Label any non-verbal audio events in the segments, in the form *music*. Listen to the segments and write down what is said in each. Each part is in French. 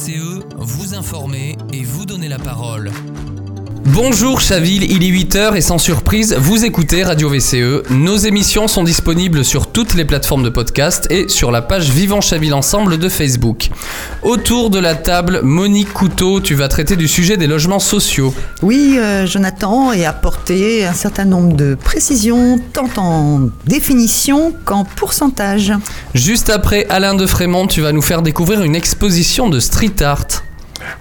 VCE, vous informer et vous donner la parole. Bonjour Chaville, il est 8h et sans surprise, vous écoutez Radio VCE. Nos émissions sont disponibles sur toutes les plateformes de podcast et sur la page Vivant Chaville Ensemble de Facebook. Autour de la table, Monique Couteau, tu vas traiter du sujet des logements sociaux. Oui, euh, Jonathan, et apporter un certain nombre de précisions, tant en définition qu'en pourcentage. Juste après, Alain de Frémont, tu vas nous faire découvrir une exposition de street art.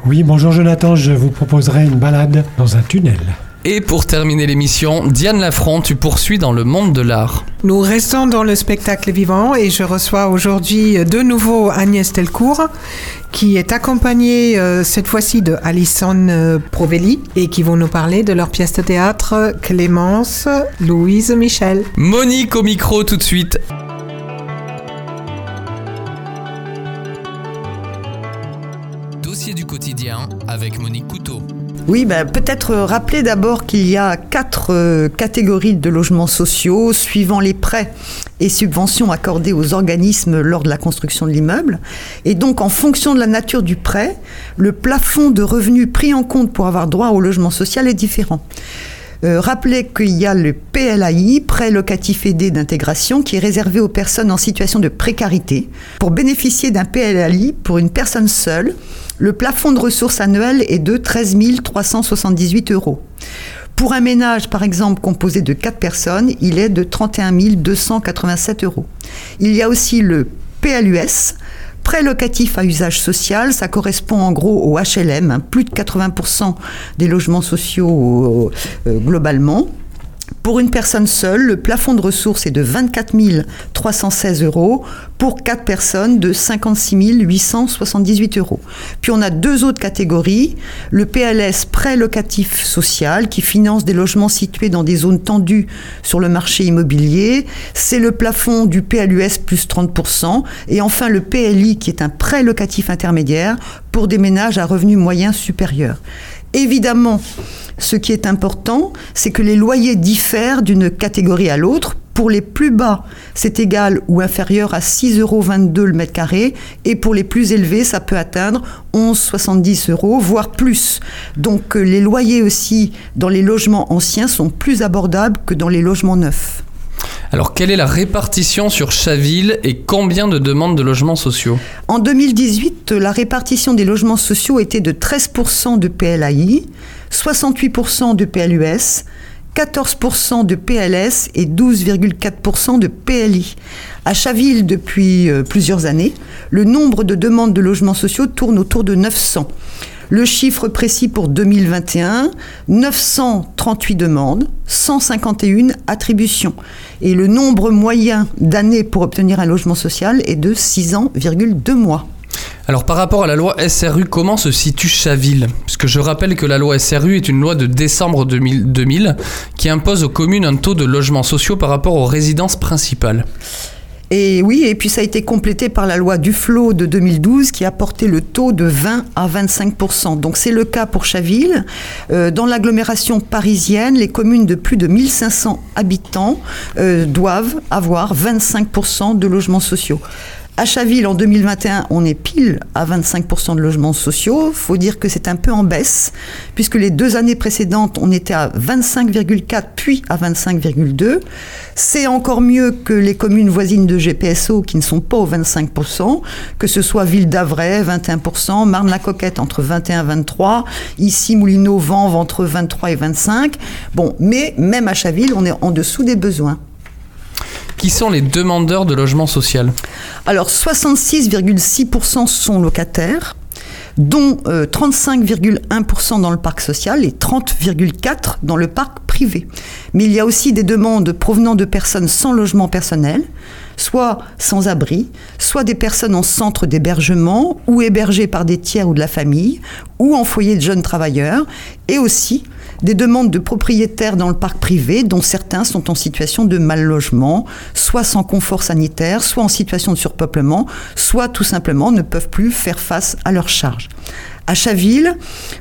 Oui, bonjour Jonathan, je vous proposerai une balade dans un tunnel. Et pour terminer l'émission, Diane Lafront, tu poursuis dans le monde de l'art. Nous restons dans le spectacle vivant et je reçois aujourd'hui de nouveau Agnès Telcourt qui est accompagnée euh, cette fois-ci de Alison euh, Provelli et qui vont nous parler de leur pièce de théâtre Clémence Louise Michel. Monique au micro tout de suite. Avec Monique Couteau. Oui, ben, peut-être rappeler d'abord qu'il y a quatre euh, catégories de logements sociaux suivant les prêts et subventions accordées aux organismes lors de la construction de l'immeuble. Et donc, en fonction de la nature du prêt, le plafond de revenus pris en compte pour avoir droit au logement social est différent. Euh, rappelez qu'il y a le PLAI, prêt locatif aidé d'intégration, qui est réservé aux personnes en situation de précarité. Pour bénéficier d'un PLAI pour une personne seule, le plafond de ressources annuelles est de 13 378 euros. Pour un ménage, par exemple, composé de 4 personnes, il est de 31 287 euros. Il y a aussi le PLUS, prêt locatif à usage social, ça correspond en gros au HLM, hein, plus de 80% des logements sociaux euh, globalement. Pour une personne seule, le plafond de ressources est de 24 316 euros. Pour quatre personnes, de 56 878 euros. Puis on a deux autres catégories. Le PLS, prêt locatif social, qui finance des logements situés dans des zones tendues sur le marché immobilier. C'est le plafond du PLUS plus 30%. Et enfin le PLI, qui est un prêt locatif intermédiaire pour des ménages à revenus moyens supérieurs. Évidemment, ce qui est important, c'est que les loyers diffèrent d'une catégorie à l'autre. Pour les plus bas, c'est égal ou inférieur à 6,22 euros le mètre carré. Et pour les plus élevés, ça peut atteindre 11,70 euros, voire plus. Donc euh, les loyers aussi dans les logements anciens sont plus abordables que dans les logements neufs. Alors, quelle est la répartition sur Chaville et combien de demandes de logements sociaux? En 2018, la répartition des logements sociaux était de 13% de PLAI, 68% de PLUS, 14% de PLS et 12,4% de PLI. À Chaville, depuis euh, plusieurs années, le nombre de demandes de logements sociaux tourne autour de 900. Le chiffre précis pour 2021, 938 demandes, 151 attributions. Et le nombre moyen d'années pour obtenir un logement social est de 6 ans,2 mois. Alors par rapport à la loi SRU, comment se situe Chaville? Puisque je rappelle que la loi SRU est une loi de décembre 2000, 2000 qui impose aux communes un taux de logements sociaux par rapport aux résidences principales. Et oui, et puis ça a été complété par la loi Duflot de 2012 qui a porté le taux de 20 à 25% Donc c'est le cas pour Chaville. Euh, dans l'agglomération parisienne, les communes de plus de 1500 habitants euh, doivent avoir 25% de logements sociaux. À Chaville, en 2021, on est pile à 25% de logements sociaux. faut dire que c'est un peu en baisse, puisque les deux années précédentes, on était à 25,4 puis à 25,2. C'est encore mieux que les communes voisines de GPSO qui ne sont pas aux 25%, que ce soit Ville d'Avray, 21%, Marne-la-Coquette entre 21 et 23, ici Moulineau, Vanves entre 23 et 25. Bon, mais même à Chaville, on est en dessous des besoins. Qui sont les demandeurs de logement social Alors 66,6% sont locataires, dont 35,1% dans le parc social et 30,4% dans le parc privé. Mais il y a aussi des demandes provenant de personnes sans logement personnel, soit sans abri, soit des personnes en centre d'hébergement ou hébergées par des tiers ou de la famille, ou en foyer de jeunes travailleurs, et aussi des demandes de propriétaires dans le parc privé, dont certains sont en situation de mal logement, soit sans confort sanitaire, soit en situation de surpeuplement, soit tout simplement ne peuvent plus faire face à leurs charges. À Chaville,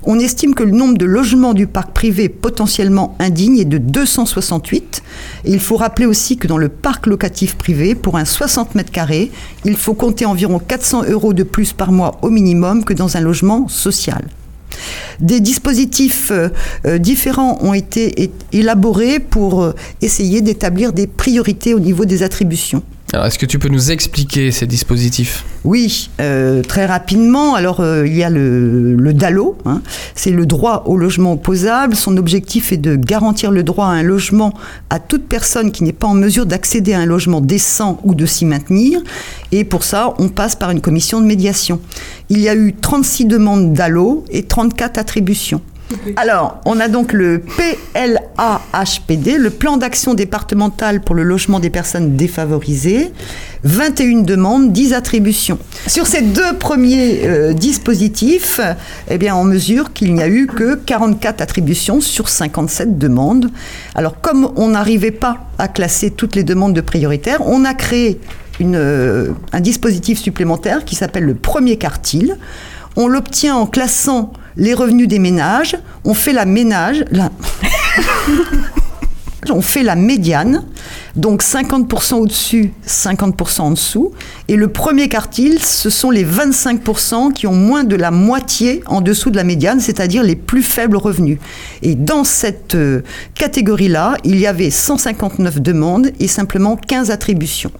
on estime que le nombre de logements du parc privé potentiellement indigne est de 268. Et il faut rappeler aussi que dans le parc locatif privé, pour un 60 mètres carrés, il faut compter environ 400 euros de plus par mois au minimum que dans un logement social. Des dispositifs euh, euh, différents ont été élaborés pour euh, essayer d'établir des priorités au niveau des attributions. Alors, est-ce que tu peux nous expliquer ces dispositifs Oui, euh, très rapidement. Alors, euh, il y a le, DALO, hein. c'est le droit au logement opposable. Son objectif est de garantir le droit à un logement à toute personne qui n'est pas en mesure d'accéder à un logement décent ou de s'y maintenir. Et pour ça, on passe par une commission de médiation. Il y a eu 36 demandes DALO et 34 attributions. Alors, on a donc le PLAHPD, le plan d'action départemental pour le logement des personnes défavorisées. 21 demandes, 10 attributions. Sur ces deux premiers euh, dispositifs, eh bien, on mesure qu'il n'y a eu que 44 attributions sur 57 demandes. Alors, comme on n'arrivait pas à classer toutes les demandes de prioritaires, on a créé euh, un dispositif supplémentaire qui s'appelle le premier quartile. On l'obtient en classant les revenus des ménages, on fait la ménage, *laughs* on fait la médiane, donc 50% au-dessus, 50% en dessous. Et le premier quartile, ce sont les 25% qui ont moins de la moitié en dessous de la médiane, c'est-à-dire les plus faibles revenus. Et dans cette euh, catégorie-là, il y avait 159 demandes et simplement 15 attributions.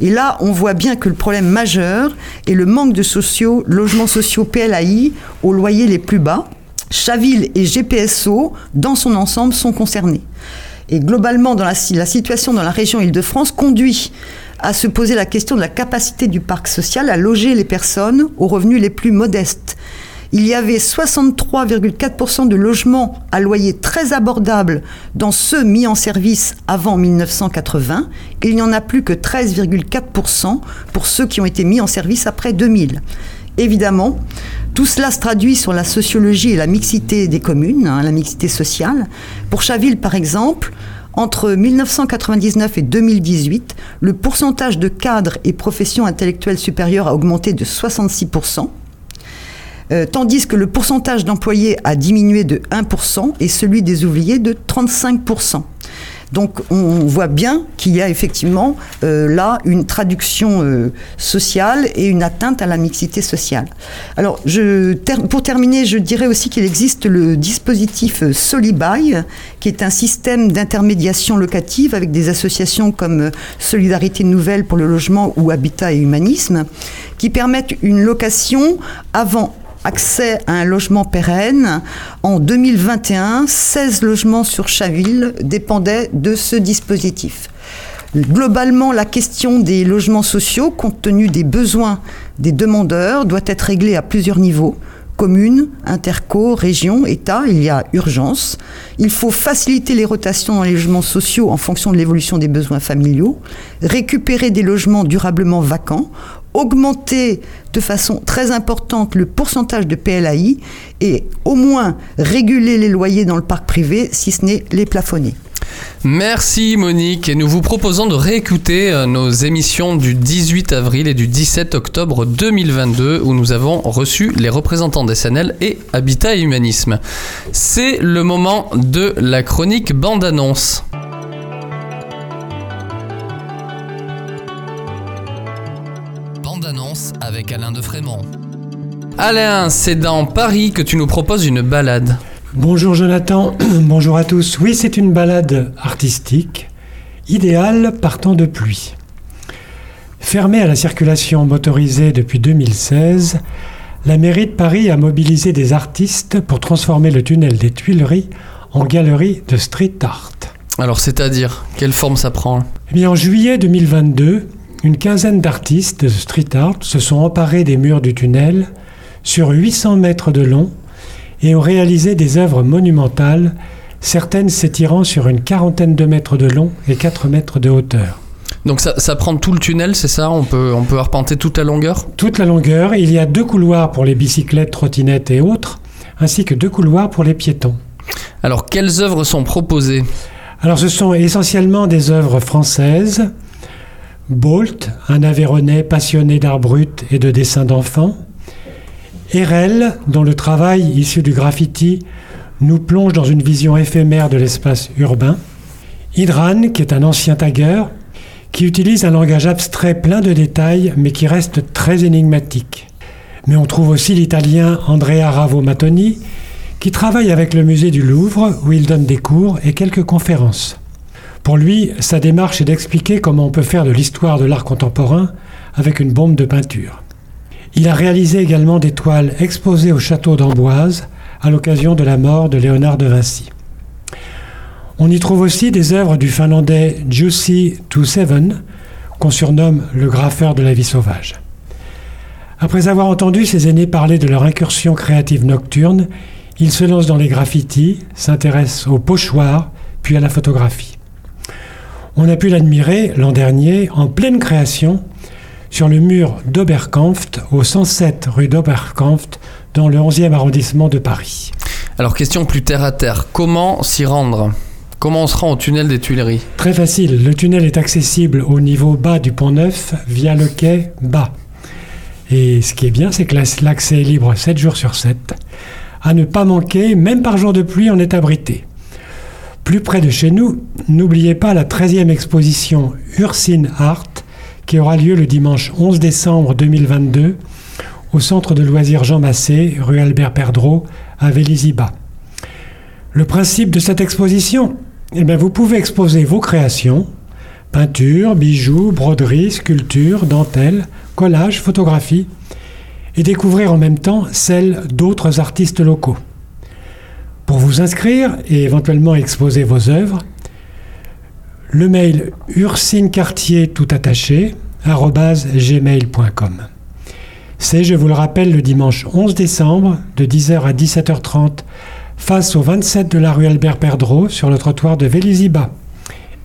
Et là, on voit bien que le problème majeur est le manque de sociaux, logements sociaux PLAI aux loyers les plus bas. Chaville et GPSO, dans son ensemble, sont concernés. Et globalement, la, la situation dans la région Île-de-France conduit à se poser la question de la capacité du parc social à loger les personnes aux revenus les plus modestes il y avait 63,4% de logements à loyer très abordable dans ceux mis en service avant 1980. il n'y en a plus que 13,4% pour ceux qui ont été mis en service après 2000. Évidemment, tout cela se traduit sur la sociologie et la mixité des communes, hein, la mixité sociale. Pour Chaville, par exemple, entre 1999 et 2018, le pourcentage de cadres et professions intellectuelles supérieures a augmenté de 66%. Euh, tandis que le pourcentage d'employés a diminué de 1% et celui des ouvriers de 35%. Donc on voit bien qu'il y a effectivement euh, là une traduction euh, sociale et une atteinte à la mixité sociale. Alors pour terminer, je dirais aussi qu'il existe le dispositif Solibuy, qui est un système d'intermédiation locative avec des associations comme Solidarité Nouvelle pour le logement ou Habitat et Humanisme, qui permettent une location avant accès à un logement pérenne. En 2021, 16 logements sur Chaville dépendaient de ce dispositif. Globalement, la question des logements sociaux, compte tenu des besoins des demandeurs, doit être réglée à plusieurs niveaux. Communes, interco, région, État, il y a urgence. Il faut faciliter les rotations dans les logements sociaux en fonction de l'évolution des besoins familiaux, récupérer des logements durablement vacants, augmenter de façon très importante le pourcentage de PLAI et au moins réguler les loyers dans le parc privé, si ce n'est les plafonner. Merci Monique et nous vous proposons de réécouter euh, nos émissions du 18 avril et du 17 octobre 2022 où nous avons reçu les représentants des SNL et Habitat et Humanisme. C'est le moment de la chronique bande-annonce. Avec Alain de Frémont. Alain, c'est dans Paris que tu nous proposes une balade. Bonjour Jonathan, *clears throat* bonjour à tous. Oui, c'est une balade artistique, idéale par temps de pluie. Fermée à la circulation motorisée depuis 2016, la mairie de Paris a mobilisé des artistes pour transformer le tunnel des Tuileries en galerie de street art. Alors, c'est-à-dire, quelle forme ça prend? Eh bien, en juillet 2022, une quinzaine d'artistes de street art se sont emparés des murs du tunnel sur 800 mètres de long et ont réalisé des œuvres monumentales, certaines s'étirant sur une quarantaine de mètres de long et 4 mètres de hauteur. Donc ça, prend tout le tunnel, c'est ça? On peut, on peut arpenter toute la longueur? Toute la longueur. Il y a deux couloirs pour les bicyclettes, trottinettes et autres, ainsi que deux couloirs pour les piétons. Alors quelles œuvres sont proposées? Alors ce sont essentiellement des œuvres françaises, Bolt, un Aveyronais passionné d'art brut et de dessins d'enfants. Erel, dont le travail issu du graffiti nous plonge dans une vision éphémère de l'espace urbain. Hydran, qui est un ancien tagueur, qui utilise un langage abstrait plein de détails, mais qui reste très énigmatique. Mais on trouve aussi l'italien Andrea Ravo Mattoni, qui travaille avec le musée du Louvre, où il donne des cours et quelques conférences. Pour lui, sa démarche est d'expliquer comment on peut faire de l'histoire de l'art contemporain avec une bombe de peinture. Il a réalisé également des toiles exposées au château d'Amboise à l'occasion de la mort de Léonard de Vinci. On y trouve aussi des œuvres du finlandais Jussi Seven, qu'on surnomme le graffeur de la vie sauvage. Après avoir entendu ses aînés parler de leur incursion créative nocturne, il se lance dans les graffitis, s'intéresse au pochoir, puis à la photographie. On a pu l'admirer l'an dernier en pleine création sur le mur d'Oberkampft, au 107 rue d'Oberkampft, dans le 11e arrondissement de Paris. Alors, question plus terre à terre, comment s'y rendre? Comment on se rend au tunnel des Tuileries? Très facile, le tunnel est accessible au niveau bas du pont Neuf via le quai bas. Et ce qui est bien, c'est que l'accès est libre 7 jours sur 7. À ne pas manquer, même par jour de pluie, on est abrité. Plus près de chez nous, n'oubliez pas la 13e exposition Ursine Art qui aura lieu le dimanche 11 décembre 2022 au centre de loisirs Jean Massé, rue Albert Perdreau, à Vélizy-Bas. Le principe de cette exposition eh bien, Vous pouvez exposer vos créations, peinture, bijoux, broderie, sculpture, dentelle, collage, photographie, et découvrir en même temps celles d'autres artistes locaux. Pour vous inscrire et éventuellement exposer vos œuvres, le mail ursinecartier tout attaché gmail.com. C'est, je vous le rappelle, le dimanche 11 décembre de 10h à 17h30 face au 27 de la rue Albert Perdreau sur le trottoir de Vélizy-Bas.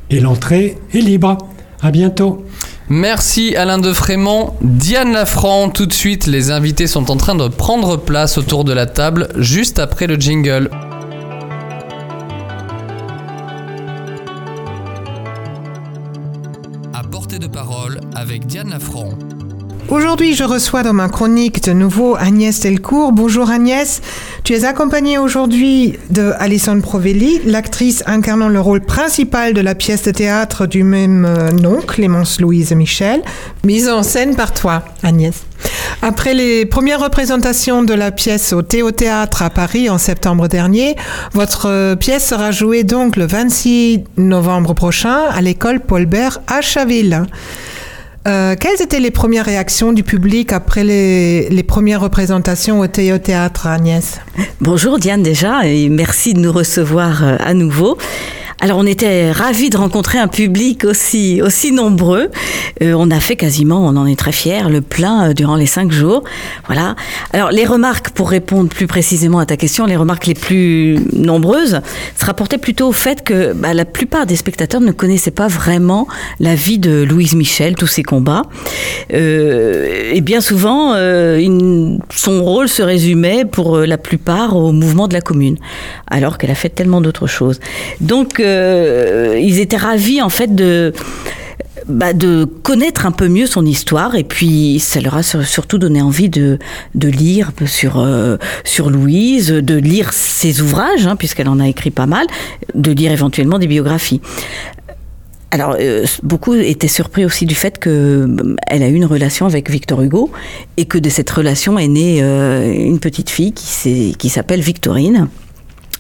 Et l'entrée est libre. À bientôt. Merci Alain de Frémont. Diane Lafranc, tout de suite, les invités sont en train de prendre place autour de la table juste après le jingle. Avec Diane Lafranc. Aujourd'hui, je reçois dans ma chronique de nouveau Agnès Delcourt. Bonjour Agnès. Tu es accompagnée aujourd'hui de Alison Provelli, l'actrice incarnant le rôle principal de la pièce de théâtre du même euh, nom, Clémence Louise Michel, mise en scène par toi, Agnès. Après les premières représentations de la pièce au Théo Théâtre à Paris en septembre dernier, votre euh, pièce sera jouée donc le 26 novembre prochain à l'école Paul Bert à Chaville. Euh, quelles étaient les premières réactions du public après les, premières représentations au Théâtre, Agnès? Bonjour Diane déjà, et merci de nous recevoir euh, à nouveau. Alors on était ravis de rencontrer un public aussi aussi nombreux. Euh, on a fait quasiment, on en est très fiers, le plein euh, durant les cinq jours. Voilà. Alors les remarques, pour répondre plus précisément à ta question, les remarques les plus nombreuses se rapportaient plutôt au fait que bah, la plupart des spectateurs ne connaissaient pas vraiment la vie de Louise Michel, tous ses combats. Euh, et bien souvent, son rôle se résumait pour la plupart au mouvement de la commune, alors qu'elle a fait tellement d'autres choses. Donc euh, ils étaient ravis en fait de bah, de connaître un peu mieux son histoire et puis ça leur a surtout donné envie de, lire sur, euh, sur Louise, de lire ses ouvrages, hein, puisqu'elle en a écrit pas mal, de lire éventuellement des biographies. Alors, euh, beaucoup étaient surpris aussi du fait qu'elle a eu une relation avec Victor Hugo et que de cette relation est née une petite fille qui s'appelle Victorine.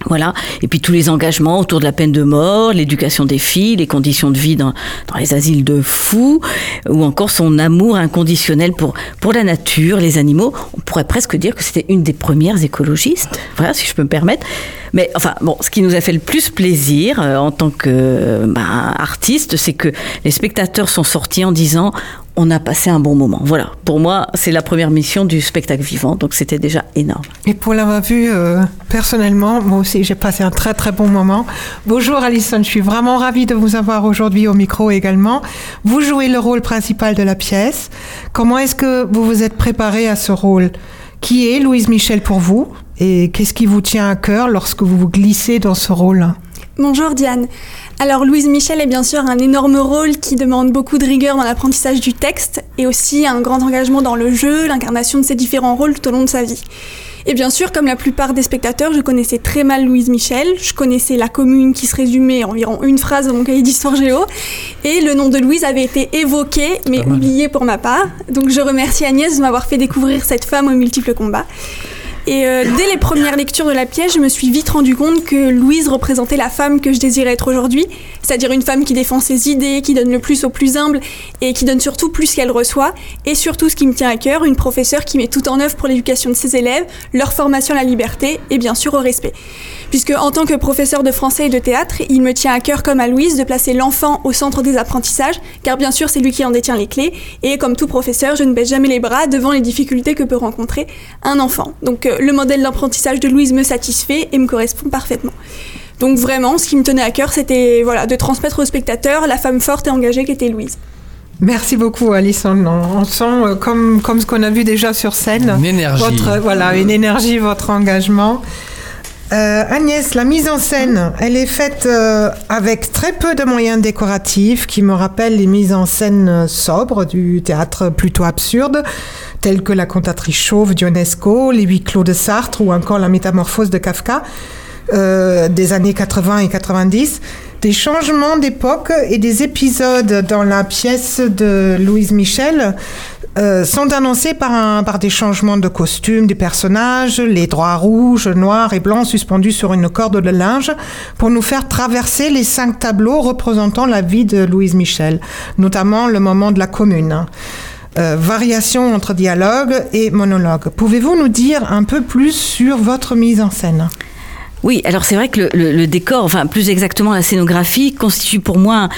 Voilà. Et puis tous les engagements autour de la peine de mort, l'éducation des filles, les conditions de vie dans, dans, les asiles de fous, ou encore son amour inconditionnel pour, pour la nature, les animaux. On pourrait presque dire que c'était une des premières écologistes. Voilà, si je peux me permettre. Mais enfin, bon, ce qui nous a fait le plus plaisir euh, en tant que bah, artiste, c'est que les spectateurs sont sortis en disant on a passé un bon moment. Voilà, pour moi, c'est la première mission du spectacle vivant, donc c'était déjà énorme. Et pour l'avoir vu euh, personnellement, moi aussi, j'ai passé un très très bon moment. Bonjour Alison, je suis vraiment ravie de vous avoir aujourd'hui au micro également. Vous jouez le rôle principal de la pièce. Comment est-ce que vous vous êtes préparé à ce rôle? Qui est Louise Michel pour vous? Et qu'est-ce qui vous tient à cœur lorsque vous vous glissez dans ce rôle? Bonjour Diane. Alors Louise Michel est bien sûr un énorme rôle qui demande beaucoup de rigueur dans l'apprentissage du texte et aussi un grand engagement dans le jeu, l'incarnation de ses différents rôles tout au long de sa vie. Et bien sûr, comme la plupart des spectateurs, je connaissais très mal Louise Michel. Je connaissais la commune qui se résumait en environ une phrase dans mon cahier d'histoire géo. Et le nom de Louise avait été évoqué, mais oublié pour ma part. Donc je remercie Agnès de m'avoir fait découvrir cette femme aux multiples combats. Et euh, dès les premières lectures de la pièce, je me suis vite rendu compte que Louise représentait la femme que je désirais être aujourd'hui, c'est-à-dire une femme qui défend ses idées, qui donne le plus aux plus humbles et qui donne surtout plus qu'elle reçoit, et surtout ce qui me tient à cœur, une professeure qui met tout en œuvre pour l'éducation de ses élèves, leur formation à la liberté et bien sûr au respect. Puisque en tant que professeur de français et de théâtre, il me tient à cœur comme à Louise de placer l'enfant au centre des apprentissages, car bien sûr c'est lui qui en détient les clés, et comme tout professeur, je ne baisse jamais les bras devant les difficultés que peut rencontrer un enfant. Donc le modèle d'apprentissage de Louise me satisfait et me correspond parfaitement. Donc vraiment, ce qui me tenait à cœur, c'était voilà, de transmettre aux spectateurs la femme forte et engagée qu'était Louise. Merci beaucoup, Alison. On, sent, euh, comme, comme ce qu'on a vu déjà sur scène, une énergie. Votre, voilà, une énergie, votre engagement. Euh, Agnès, la mise en scène, elle est faite euh, avec très peu de moyens décoratifs qui me rappellent les mises en scène sobres du théâtre plutôt absurde tels que la cantatrice chauve d'Ionesco, les huit clos de Sartre ou encore la métamorphose de Kafka euh, des années 80 et 90. Des changements d'époque et des épisodes dans la pièce de Louise Michel euh, sont annoncés par, par des changements de costumes des personnages, les droits rouges, noirs et blancs suspendus sur une corde de linge pour nous faire traverser les cinq tableaux représentant la vie de Louise Michel, notamment le moment de la commune. Euh, variation entre dialogue et monologue. Pouvez-vous nous dire un peu plus sur votre mise en scène? Oui, alors c'est vrai que le, décor, enfin plus exactement la scénographie, constitue pour moi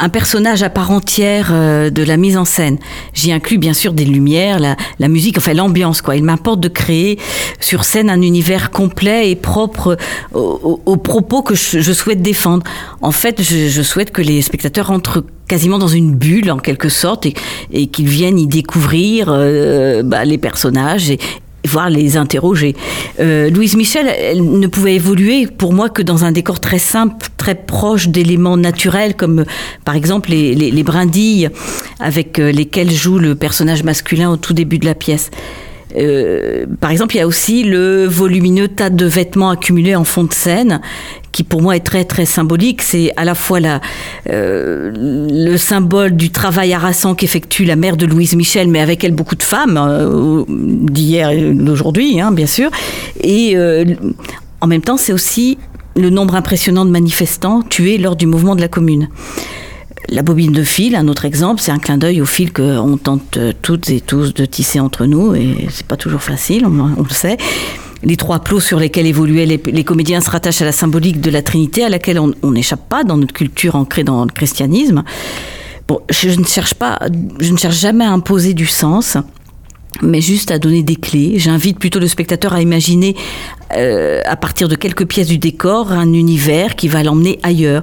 un, personnage à part entière euh, de la mise en scène. J'y inclus bien sûr des lumières, la, musique, enfin l'ambiance quoi. Il m'importe de créer sur scène un univers complet et propre aux, propos que je, souhaite défendre. En fait, je, souhaite que les spectateurs entrent quasiment dans une bulle en quelque sorte et, qu'ils viennent y découvrir euh, bah, les personnages et, voire les interroger. Euh, Louise Michel, elle ne pouvait évoluer pour moi que dans un décor très simple, très proche d'éléments naturels, comme par exemple les, brindilles avec euh, lesquelles joue le personnage masculin au tout début de la pièce. Euh, par exemple, il y a aussi le volumineux tas de vêtements accumulés en fond de scène, qui pour moi est très très symbolique. C'est à la fois euh, le symbole du travail harassant qu'effectue la mère de Louise Michel, mais avec elle beaucoup de femmes, euh, d'hier et d'aujourd'hui, hein, bien sûr. Et en même temps, c'est aussi le nombre impressionnant de manifestants tués lors du mouvement de la Commune. La bobine de fil, un autre exemple, c'est un clin d'œil au fil qu'on tente toutes et tous de tisser entre nous, et c'est pas toujours facile, on, le sait. Les trois plots sur lesquels évoluaient les, comédiens se rattachent à la symbolique de la Trinité, à laquelle on n'échappe pas dans notre culture ancrée dans le christianisme. Bon, je ne cherche pas, je ne cherche jamais à imposer du sens mais juste à donner des clés. J'invite plutôt le spectateur à imaginer, euh, à partir de quelques pièces du décor, un univers qui va l'emmener ailleurs.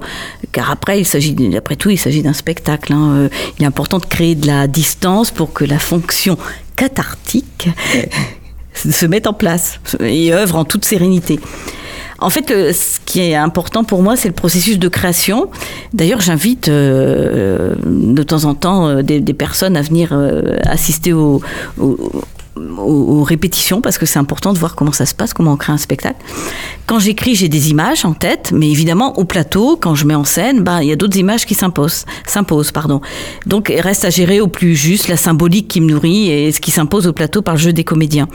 Car après, il s'agit, après tout, il s'agit d'un spectacle. Hein. Euh, il est important de créer de la distance pour que la fonction cathartique se mette en place et œuvre en toute sérénité. En fait, ce qui est important pour moi, c'est le processus de création. D'ailleurs, j'invite euh, de temps en temps euh, des, personnes à venir euh, assister aux, aux, répétitions parce que c'est important de voir comment ça se passe, comment on crée un spectacle. Quand j'écris, j'ai des images en tête, mais évidemment au plateau, quand je mets en scène, ben, il y a d'autres images qui s'imposent, s'imposent, pardon. Donc il reste à gérer au plus juste la symbolique qui me nourrit et ce qui s'impose au plateau par le jeu des comédiens.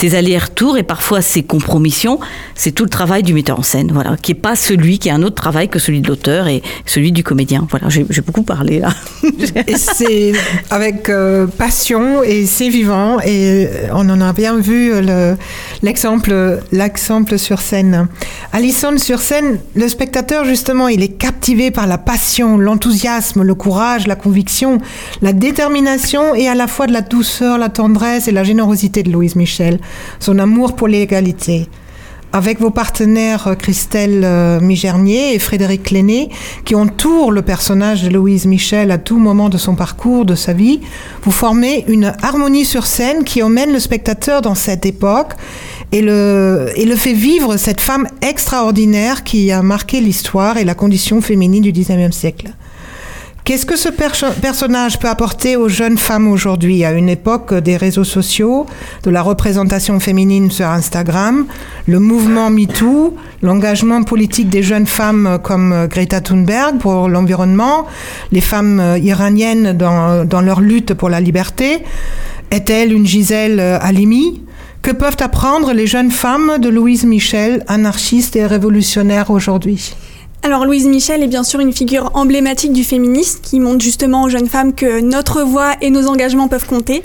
Ces allers-retours et parfois ces compromissions, c'est tout le travail du metteur en scène, voilà, qui est pas celui qui a un autre travail que celui de l'auteur et celui du comédien. Voilà, j'ai beaucoup parlé là. *laughs* c'est avec euh, passion et c'est vivant et euh, on en a bien vu euh, l'exemple l'exemple sur scène. Alison sur scène, le spectateur justement, il est captivé par la passion, l'enthousiasme, le courage, la conviction, la détermination et à la fois de la douceur, la tendresse et la générosité de Louise Michel, son amour pour l'égalité avec vos partenaires euh, Christelle euh, Migernier et Frédéric Lenné, qui entourent le personnage de Louise Michel à tout moment de son parcours, de sa vie, vous formez une harmonie sur scène qui emmène le spectateur dans cette époque et le, et le fait vivre cette femme extraordinaire qui a marqué l'histoire et la condition féminine du XIXe siècle. Qu'est-ce que ce personnage peut apporter aux jeunes femmes aujourd'hui, à une époque des réseaux sociaux, de la représentation féminine sur Instagram, le mouvement MeToo, l'engagement politique des jeunes femmes comme Greta Thunberg pour l'environnement, les femmes iraniennes dans, dans leur lutte pour la liberté Est-elle une Gisèle Halimi? Que peuvent apprendre les jeunes femmes de Louise Michel, anarchiste et révolutionnaire aujourd'hui? Alors Louise Michel est bien sûr une figure emblématique du féminisme qui montre justement aux jeunes femmes que notre voix et nos engagements peuvent compter.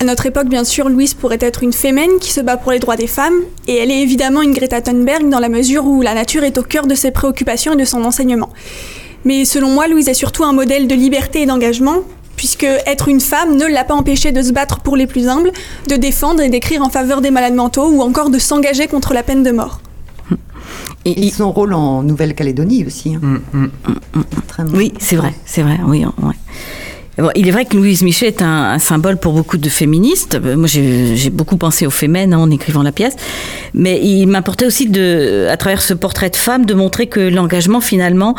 À notre époque, bien sûr, Louise pourrait être une fémène qui se bat pour les droits des femmes, et elle est évidemment une Greta Thunberg dans la mesure où la nature est au cœur de ses préoccupations et de son enseignement. Mais selon moi, Louise est surtout un modèle de liberté et d'engagement, puisque être une femme ne l'a pas empêchée de se battre pour les plus humbles, de défendre et d'écrire en faveur des malades mentaux, ou encore de s'engager contre la peine de mort. Et, son rôle en Nouvelle-Calédonie aussi. Hein. Mm, mm. Mm, oui, c'est vrai, c'est vrai, oui. il est vrai que Louise Michel est un, symbole pour beaucoup de féministes. Euh, moi, j'ai beaucoup pensé aux fémènes hein, en écrivant la pièce. Mais il m'importait aussi, de, à travers ce portrait de femme, de montrer que l'engagement, finalement,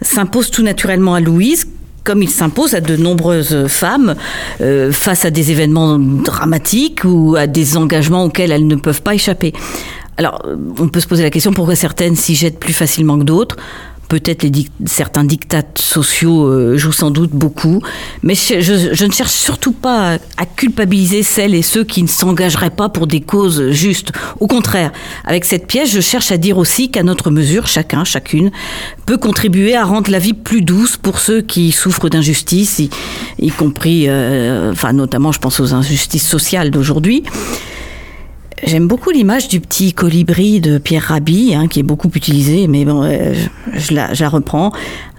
s'impose tout naturellement à Louise, comme il s'impose à de nombreuses femmes euh, face à des événements dramatiques ou à des engagements auxquels elles ne peuvent pas échapper. Alors, on peut se poser la question pourquoi certaines s'y jettent plus facilement que d'autres? Peut-être certains dictats sociaux euh, jouent sans doute beaucoup, mais je, ne cherche surtout pas à, culpabiliser celles et ceux qui ne s'engageraient pas pour des causes justes. Au contraire, avec cette pièce, je cherche à dire aussi qu'à notre mesure, chacun, chacune, peut contribuer à rendre la vie plus douce pour ceux qui souffrent d'injustice, y, compris, euh, enfin notamment, je pense aux injustices sociales d'aujourd'hui. J'aime beaucoup l'image du petit colibri de Pierre Rabhi, hein, qui est beaucoup utilisé, mais bon, euh, je, la, reprends.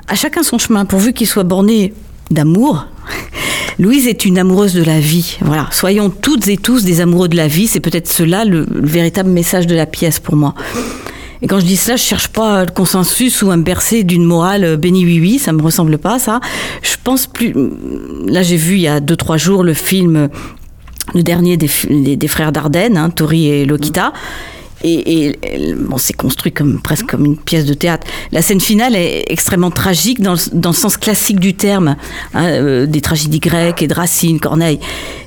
À chacun son chemin, pourvu qu'il soit borné d'amour. *laughs* Louise est une amoureuse de la vie. Voilà, soyons toutes et tous des amoureux de la vie. C'est peut-être cela le, véritable message de la pièce pour moi. Et quand je dis cela, je cherche pas le consensus ou à me bercer d'une morale béni oui oui, ça me ressemble pas ça. Je pense plus. Là, j'ai vu il y a deux trois jours le film le dernier des, frères Dardenne, hein, Tori et Lokita. Et, bon, c'est construit comme presque comme une pièce de théâtre. La scène finale est extrêmement tragique dans le, sens classique du terme, hein, euh, des tragédies grecques et de Racine, Corneille.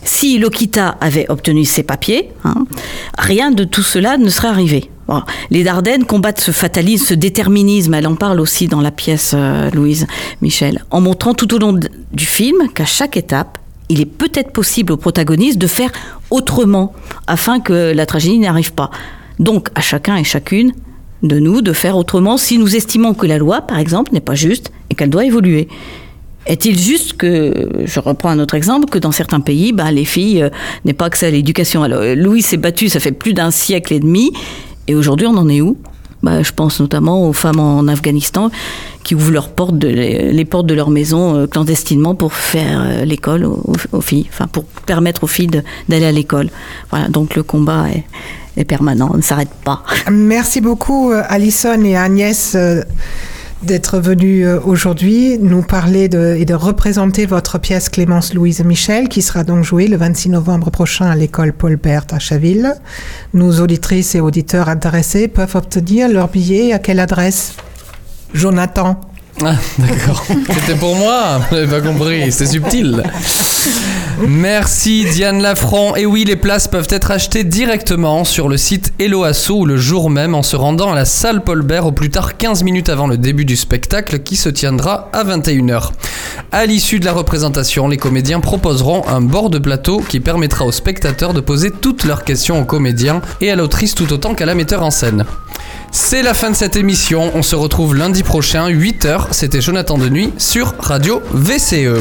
Si Lokita avait obtenu ses papiers, hein, rien de tout cela ne serait arrivé. les Dardennes combattent ce fatalisme, ce déterminisme. Elle en parle aussi dans la pièce euh, Louise Michel, en montrant tout au long du film qu'à chaque étape, il est peut-être possible au protagoniste de faire autrement afin que la tragédie n'arrive pas. Donc à chacun et chacune de nous de faire autrement si nous estimons que la loi, par exemple, n'est pas juste et qu'elle doit évoluer. Est-il juste que, je reprends un autre exemple, que dans certains pays, ben, les filles euh, n'aient pas accès à l'éducation? Alors, Louis s'est battu, ça fait plus d'un siècle et demi, et aujourd'hui on en est où? Bah, je pense notamment aux femmes en Afghanistan qui ouvrent les, portes de leur maison euh, clandestinement pour faire euh, l'école aux, filles, enfin pour permettre aux filles d'aller à l'école. Voilà, donc le combat est, permanent, ne s'arrête pas. Merci beaucoup euh, Alison et Agnès d'être venu aujourd'hui nous parler et de représenter votre pièce Clémence Louise Michel, qui sera donc jouée le 26 novembre prochain à l'école Paul Bert à Chaville. Nos auditrices et auditeurs intéressés peuvent obtenir leur billet à quelle adresse? Jonathan. Ah, d'accord. *laughs* C'était pour moi. Vous n'avez pas compris. C'est subtil. Merci Diane Lafranc. Et oui, les places peuvent être achetées directement sur le site Hello ou le jour même en se rendant à la salle Paul Bert au plus tard 15 minutes avant le début du spectacle qui se tiendra à 21h. À l'issue de la représentation, les comédiens proposeront un bord de plateau qui permettra aux spectateurs de poser toutes leurs questions aux comédiens et à l'autrice tout autant qu'à la metteur en scène. C'est la fin de cette émission. On se retrouve lundi prochain, 8h. C'était Jonathan de Nuit sur Radio VCE.